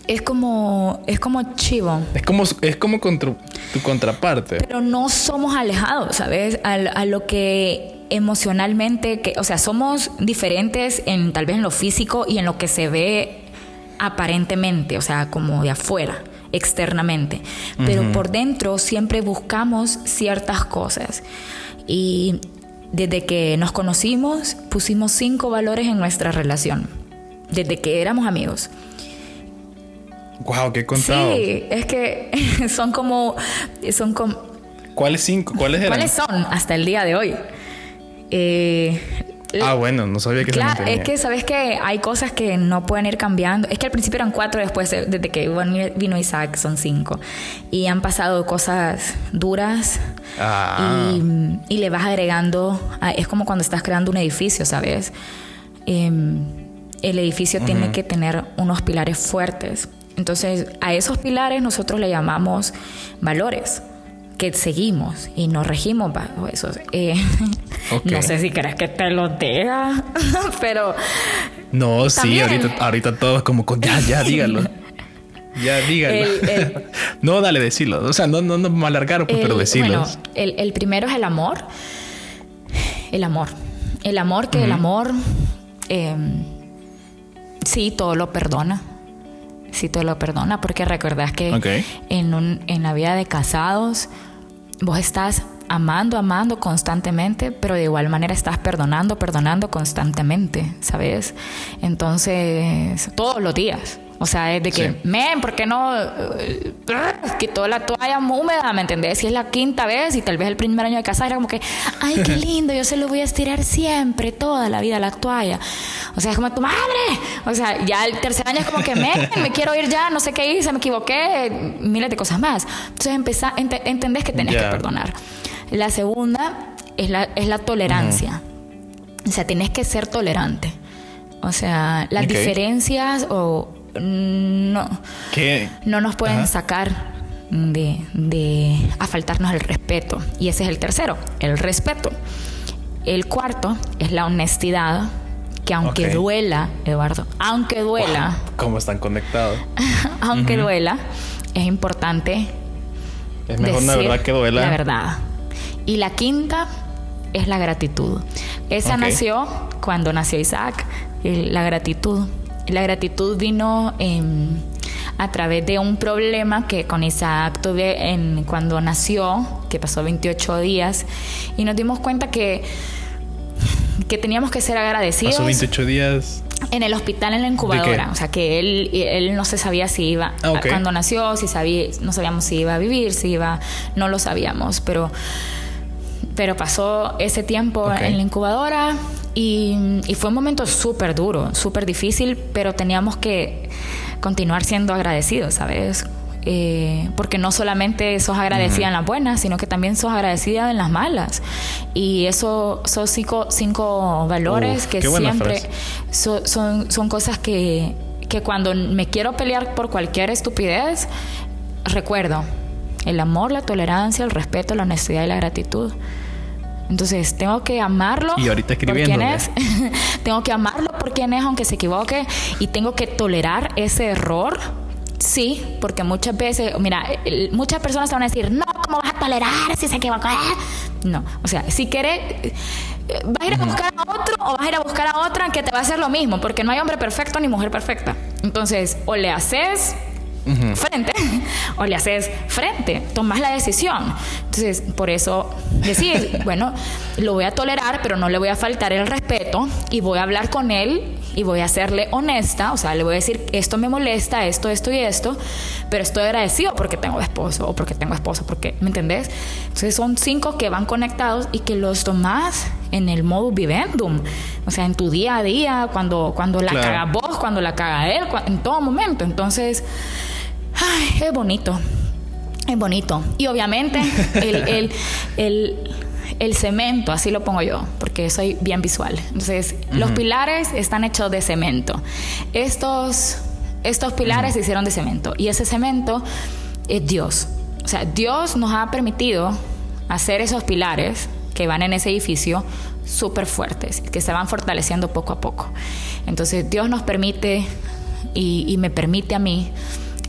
es como es como chivo. Es como es como tu contraparte. Pero no somos alejados, ¿sabes? A, lo que emocionalmente, que, o sea, somos diferentes en tal vez en lo físico y en lo que se ve aparentemente, o sea, como de afuera, externamente. Pero por dentro siempre buscamos ciertas cosas. Y desde que nos conocimos, pusimos cinco valores en nuestra relación. Desde que éramos amigos. Wow, qué contado. Sí, es que son como, son como. ¿Cuáles cinco? ¿Cuáles eran? ¿Cuáles son hasta el día de hoy? Eh, ah, bueno, no sabía que claro, es que sabes que hay cosas que no pueden ir cambiando. Es que al principio eran cuatro, después desde que vino Isaac son cinco. Y han pasado cosas duras ah. y, le vas agregando. es como cuando estás creando un edificio, ¿sabes? Em, el edificio tiene que tener unos pilares fuertes entonces, a esos pilares nosotros le llamamos valores que seguimos y nos regimos bajo esos. Eh, no sé si crees que te lo diga, pero... No, sí, ahorita, ahorita todos como con... Ya, ya, dígalo. Ya, dígalo. no, dale, decirlo. O sea, no, no, no me alargaron, pues, pero decirlo. Bueno, el, primero es el amor. El amor. El amor que el amor... Em, sí, todo lo perdona si te lo perdona, porque recordás que en, un, en la vida de casados vos estás amando, amando constantemente, pero de igual manera estás perdonando, perdonando constantemente, ¿sabes? Entonces, todos los días. O sea, es de que, men, ¿por qué no eh, quitó la toalla húmeda? ¿Me entendés? Si es la quinta vez y tal vez el primer año de casa era como que, ay, qué lindo, yo se lo voy a estirar siempre, toda la vida, la toalla. O sea, es como tu madre. O sea, ya el tercer año es como que, men, me quiero ir ya, no sé qué hice, me equivoqué, miles de cosas más. Entonces empezá, entendés que tenés que perdonar. La segunda es la, es la tolerancia. O sea, tienes que ser tolerante. O sea, las diferencias o no, no nos pueden sacar de, de a faltarnos el respeto. Y ese es el tercero, el respeto. El cuarto es la honestidad, que aunque duela, Eduardo, aunque duela... ¿Cómo están conectados? aunque duela, es importante... Es mejor la verdad que duela. La verdad. Y la quinta es la gratitud. Esa nació cuando nació Isaac, la gratitud. La gratitud vino a través de un problema que con Isaac tuve en, cuando nació, que pasó 28 días, y nos dimos cuenta que, que teníamos que ser agradecidos. Pasó 28 días. En el hospital, en la incubadora. O sea, que él, él no se sabía si iba. Ah, cuando nació, si sabía, no sabíamos si iba a vivir, si iba. No lo sabíamos, pero. Pero pasó ese tiempo en la incubadora y, fue un momento súper duro, súper difícil, pero teníamos que continuar siendo agradecidos, ¿sabes? Eh, porque no solamente sos agradecida en las buenas, sino que también sos agradecida en las malas. Y eso son cinco, cinco valores que siempre son, son cosas que, que cuando me quiero pelear por cualquier estupidez, recuerdo el amor, la tolerancia, el respeto, la honestidad y la gratitud. Entonces tengo que amarlo y ahorita escribiendo, por quién es. tengo que amarlo por quién es, aunque se equivoque, y tengo que tolerar ese error. Sí, porque muchas veces, mira, muchas personas te van a decir, no, ¿cómo vas a tolerar si se equivoca? No, o sea, si quieres, ¿Vas a ir a buscar a otro o vas a ir a buscar a otra que te va a hacer lo mismo? Porque no hay hombre perfecto ni mujer perfecta. Entonces, o le haces frente o le haces frente, tomas la decisión. Entonces, por eso decís, bueno, lo voy a tolerar, pero no le voy a faltar el respeto y voy a hablar con él y voy a serle honesta, o sea, le voy a decir, esto me molesta, esto, esto y esto, pero estoy agradecido porque tengo esposo o porque tengo esposo, porque, ¿me entendés? Entonces son cinco que van conectados y que los tomas en el modo vivendum, o sea, en tu día a día, cuando, cuando la caga vos, cuando la caga él, en todo momento. Entonces, Ay, es bonito. Es bonito. Y obviamente el, cemento, así lo pongo yo, porque soy bien visual. Entonces, los pilares están hechos de cemento. Estos, estos pilares se hicieron de cemento. Y ese cemento es Dios. O sea, Dios nos ha permitido hacer esos pilares que van en ese edificio súper fuertes, que se van fortaleciendo poco a poco. Entonces, Dios nos permite y me permite a mí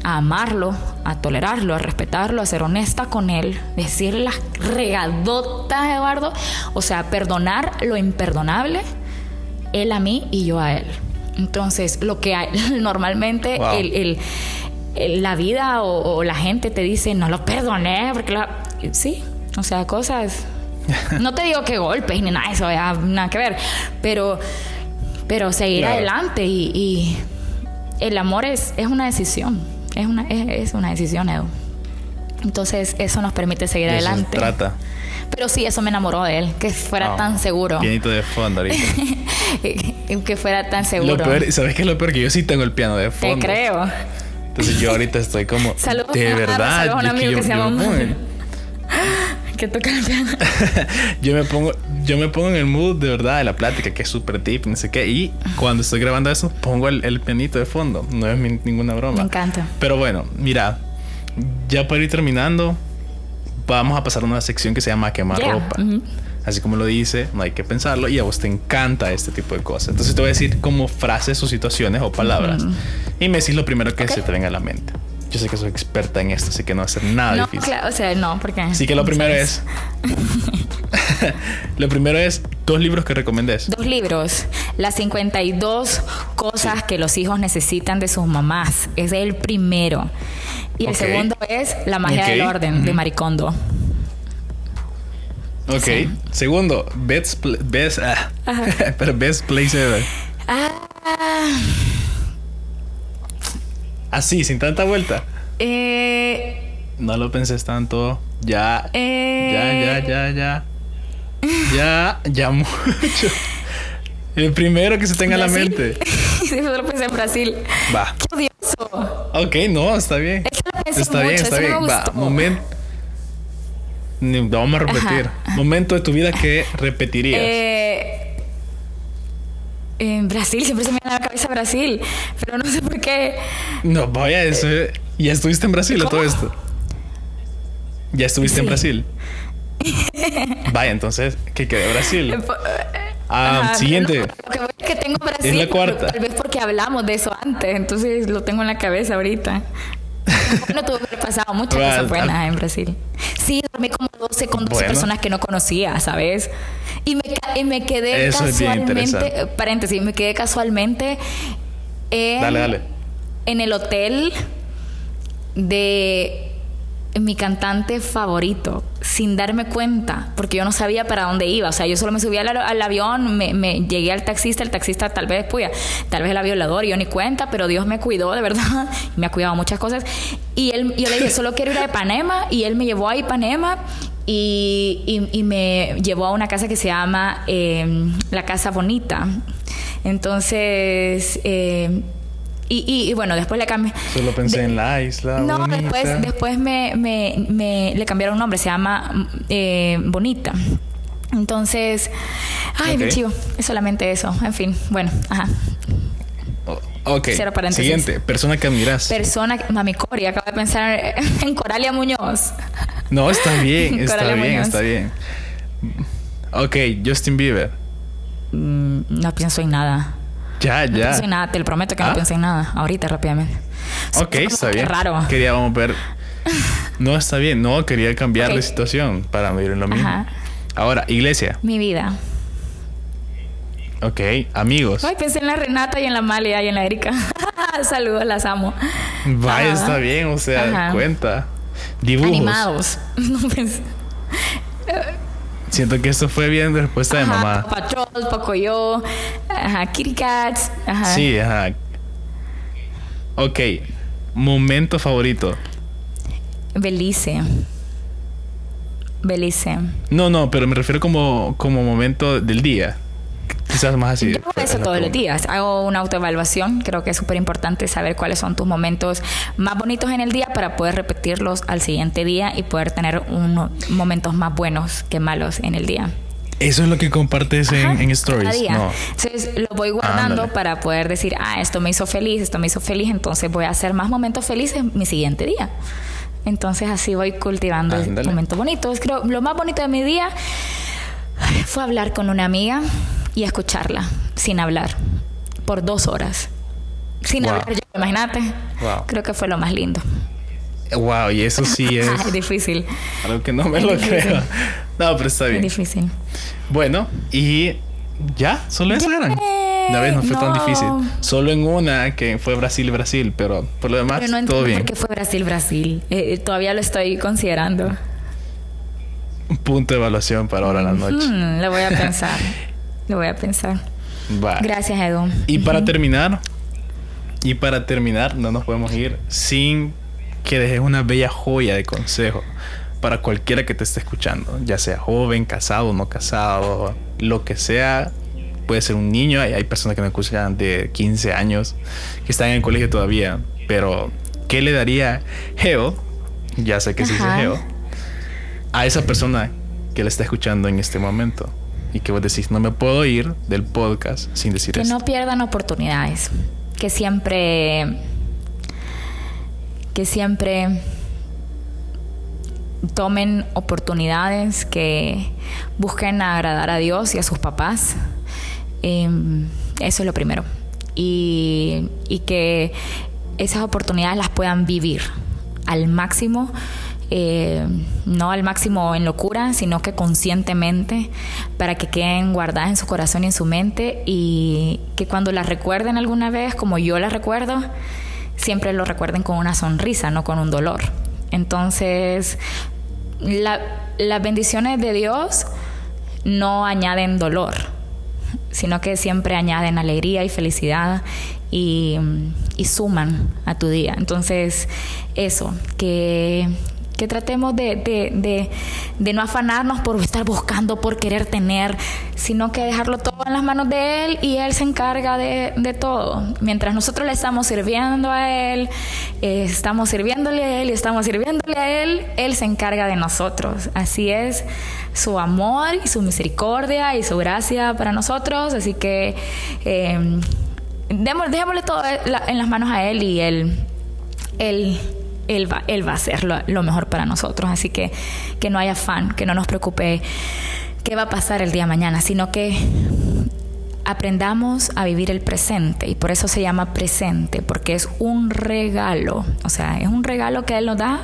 a amarlo, a tolerarlo, a respetarlo, a ser honesta con él, decir las regadotas, Eduardo, o sea, perdonar lo imperdonable, él a mí y yo a él. Entonces, lo que hay, normalmente la vida o, la gente te dice, no lo perdoné, porque sí, o sea, cosas... No te digo que golpes ni nada de eso, nada que ver, pero, pero seguir adelante y, el amor es, es una decisión es una, es, una decisión, Edu. Entonces, eso nos permite seguir adelante. trata. Pero sí, eso me enamoró de él, que fuera ah, tan seguro. Pianito de fondo ahorita. que fuera tan seguro. ¿sabes qué es lo peor? Que yo sí tengo el piano de fondo. Te creo. Entonces yo ahorita estoy como. Saludos, de verdad. Saludos a un amigo que, se llama que toca el piano. yo me pongo, yo me pongo en el mood de verdad de la plática, que es súper deep, no sé qué. Y cuando estoy grabando eso, pongo el, pianito de fondo. No es ninguna broma. Me encanta. Pero bueno, mira, ya para ir terminando, vamos a pasar a una sección que se llama quemar ropa. Así como lo dice, no hay que pensarlo y a vos te encanta este tipo de cosas. Entonces te voy a decir como frases o situaciones o palabras y me decís lo primero que se te venga a la mente. Yo sé que soy experta en esto, así que no va a ser nada no, difícil. Claro, o sea, no, porque. Así que lo primero es. lo primero es dos libros que recomendés. Dos libros. Las 52 cosas que los hijos necesitan de sus mamás. Es el primero. Y el segundo es La magia del orden, de Maricondo. Ok. Segundo, Best, best, ah, best Place Ever. Ah. Así, sin tanta vuelta. Eh, no lo penses tanto. Ya. Ya, ya, ya, ya. Ya, ya mucho. El primero que se tenga en la mente. sí, lo pensé en Brasil. Va. Qué odioso. Ok, no, está bien. está bien, está bien. Va, momento. Vamos a repetir. Momento de tu vida que repetirías. Eh en Brasil, siempre se me viene a la cabeza Brasil, pero no sé por qué. No, vaya, eso. ¿Ya estuviste en Brasil o todo esto? ¿Ya estuviste en Brasil? Vaya, entonces, ¿qué queda Brasil? Eh, ah, siguiente. que tengo Brasil. Es la cuarta. Tal vez porque hablamos de eso antes, entonces lo tengo en la cabeza ahorita. no tuve que pasado muchas cosas buenas en Brasil. Sí, dormí como 12 con 12 personas que no conocía, ¿sabes? Y me, me quedé casualmente, paréntesis, me quedé casualmente en, en el hotel de mi cantante favorito sin darme cuenta, porque yo no sabía para dónde iba. O sea, yo solo me subí al, avión, me, llegué al taxista, el taxista tal vez, pues, tal vez era violador, yo ni cuenta, pero Dios me cuidó, de verdad, me ha cuidado muchas cosas. Y él, yo le dije, solo quiero ir a Ipanema, y él me llevó a Ipanema y, y, me llevó a una casa que se llama em, La Casa Bonita. Entonces, eh, y, y, bueno, después le cambié. Solo pensé en la isla. No, después, después me, me, me, le cambiaron un nombre, se llama eh, Bonita. Entonces, ay, me chivo, es solamente eso. En fin, bueno, ajá. Ok. Siguiente, persona que admiras. Persona, Mami Cori, acabo de pensar en Coralia Muñoz. No, está bien, está bien, está bien. Ok, Justin Bieber. Mm, no pienso en nada. Ya, ya. No pienso en nada, te lo prometo que no ¿Ah? pienso en nada. Ahorita, rápidamente. ok, está bien. raro. Queríamos ver. No, está bien. No, quería cambiar de situación para vivir en lo mismo. Ahora, iglesia. Mi vida. Ok, amigos. Ay, pensé en la Renata y en la Malia y en la Erika. Saludos, las amo. Vaya, Ajá. está bien, o sea, Ajá. cuenta. Dibujos. Animados. No pensé- Siento que esto fue bien de respuesta de mamá. Patrol, Pocoyo, ajá, Kitty Cats, ajá. Sí, ajá. Ok, momento favorito. Belice. Belice. No, no, pero me refiero como, como momento del día. Quizás más así. Yo hago es eso todos los días. Hago una autoevaluación. Creo que es súper importante saber cuáles son tus momentos más bonitos en el día para poder repetirlos al siguiente día y poder tener unos momentos más buenos que malos en el día. Eso es lo que compartes en, Ajá, en cada stories. día. No. Entonces lo voy guardando Ándale. para poder decir, ah, esto me hizo feliz, esto me hizo feliz, entonces voy a hacer más momentos felices mi siguiente día. Entonces así voy cultivando momentos bonitos. Creo lo más bonito de mi día fue hablar con una amiga y escucharla sin hablar por dos horas. Sin Wow. hablar yo, imagínate. Wow. Creo que fue lo más lindo. Wow, y eso sí es es difícil. algo que no me Es lo difícil. creo. No, pero está Es bien. difícil. Bueno, y ya, solo eso eran. Una vez no fue tan difícil. Solo en una que fue Brasil-Brasil, pero por lo demás, Pero no todo bien. por qué fue Brasil-Brasil. Eh, todavía lo estoy considerando. Un punto de evaluación para ahora en la noche. Hmm, lo voy a pensar. lo voy a pensar. Gracias, Edu. Y para terminar, y para terminar, no nos podemos ir sin que dejes una bella joya de consejo para cualquiera que te esté escuchando, ya sea joven, casado, no casado, lo que sea. Puede ser un niño, hay, hay personas que me escuchan de 15 años que están en el colegio todavía, pero ¿qué le daría Geo? Ya sé que se dice. Geo, a esa persona que le está escuchando en este momento y que vos decís, no me puedo ir del podcast sin decir Que esto. no pierdan oportunidades. Que siempre. Que siempre tomen oportunidades, que busquen agradar a Dios y a sus papás. Eh, eso es lo primero. Y, y que esas oportunidades las puedan vivir al máximo. Eh, no al máximo en locura, sino que conscientemente para que queden guardadas en su corazón y en su mente y que cuando las recuerden alguna vez, como yo las recuerdo, siempre lo recuerden con una sonrisa, no con un dolor. Entonces, la- las bendiciones de Dios no añaden dolor, sino que siempre añaden alegría y felicidad y suman a tu día. Entonces, eso, que, que tratemos de, de- de- no afanarnos por estar buscando, por querer tener, sino que dejarlo todo en las manos de Él y Él se encarga de, todo. Mientras nosotros le estamos sirviendo a Él, eh, estamos sirviéndole a Él y estamos sirviéndole a Él, Él se encarga de nosotros. Así es su amor y su misericordia y su gracia para nosotros. Así que eh, dejémosle todo en las manos a Él y Él, él, va, él va a hacer lo, mejor para nosotros. Así que que no haya afán, que no nos preocupe qué va a pasar el día mañana, sino que aprendamos a vivir el presente y por eso se llama presente, porque es un regalo, o sea, es un regalo que Él nos da.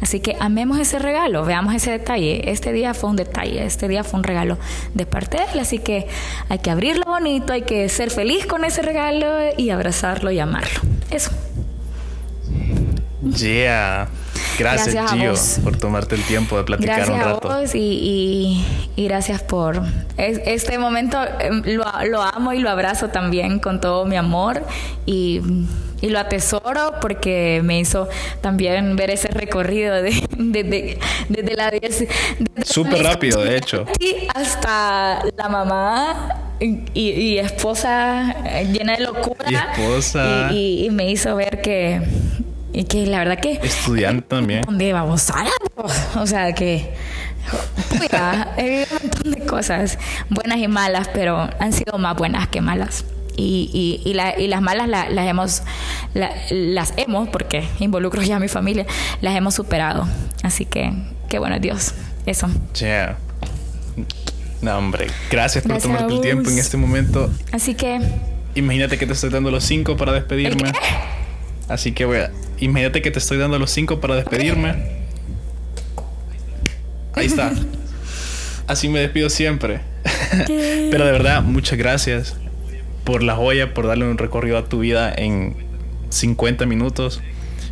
Así que amemos ese regalo, veamos ese detalle. Este día fue un detalle, este día fue un regalo de parte de Él, así que hay que abrirlo bonito, hay que ser feliz con ese regalo y abrazarlo y amarlo. Eso. Yeah. Gracias, Gracias a Gio, vos. por tomarte el tiempo de platicar Gracias un a rato. vos y, y- y gracias por es- este momento. em, Lo, lo amo y lo abrazo también con todo mi amor y, y lo atesoro porque me hizo también ver ese recorrido de, de- de- desde la 10 desde la Súper rápido, de hecho. Hasta la mamá y, y esposa eh, llena de locura. Y esposa. Y, y- y me hizo ver que, y que la verdad que Estudiante también. donde vamos a o sea que puya, hay un montón de cosas buenas y malas pero han sido más buenas que malas y, y, y, la- y las malas la- las hemos la- las hemos porque involucro ya a mi familia las hemos superado así que qué bueno Dios eso Yeah. No, hombre. Gracias por Gracias a tomarte el tiempo en este momento. así que Imagínate que te estoy dando los cinco para despedirme. ¿El qué? Así que voy a... Imagínate que te estoy dando los cinco para despedirme. Ahí está. Así me despido siempre. Pero de verdad, muchas gracias por la joya, por darle un recorrido a tu vida en 50 minutos.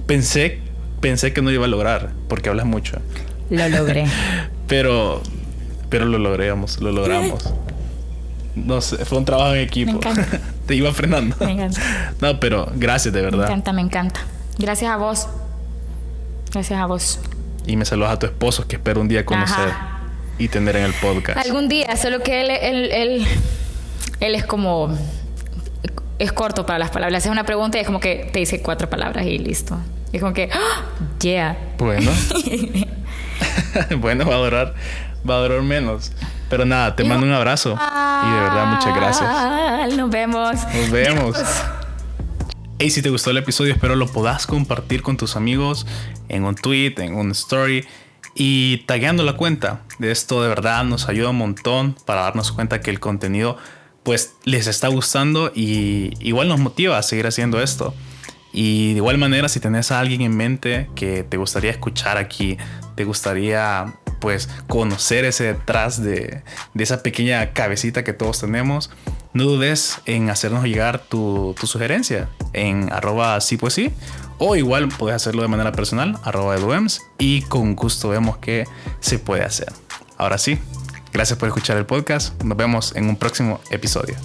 Pensé, pensé que no iba a lograr, porque hablas mucho. Lo logré. pero, pero lo logramos, lo logramos. No sé, fue un trabajo en equipo. Me. Te iba frenando. Me encanta. No, pero gracias de verdad. Me encanta, me encanta. Gracias a vos. Gracias a vos. Y me saludas a tu esposo que espero un día conocer Ajá. y tener en el podcast. Algún día, solo que él, él, él, él es como. Es corto para las palabras. Es una pregunta y es como que te dice cuatro palabras y listo. Y es como que. ¡ah! Yeah. Bueno. bueno, va a durar, va a durar menos. Pero nada, te mando un abrazo. Y de verdad, muchas gracias. Nos vemos. Nos vemos. Hey, si te gustó el episodio, espero lo puedas compartir con tus amigos en un tweet, en un story y tagueando la cuenta. De esto de verdad nos ayuda un montón para darnos cuenta que el contenido pues les está gustando y igual nos motiva a seguir haciendo esto. Y de igual manera, si tenés a alguien en mente que te gustaría escuchar aquí, te gustaría pues conocer ese detrás de, de esa pequeña cabecita que todos tenemos, no dudes en hacernos llegar tu, tu sugerencia en arroba sí pues sí o igual puedes hacerlo de manera personal arroba eduems y con gusto vemos que se puede hacer. Ahora sí, gracias por escuchar el podcast, nos vemos en un próximo episodio.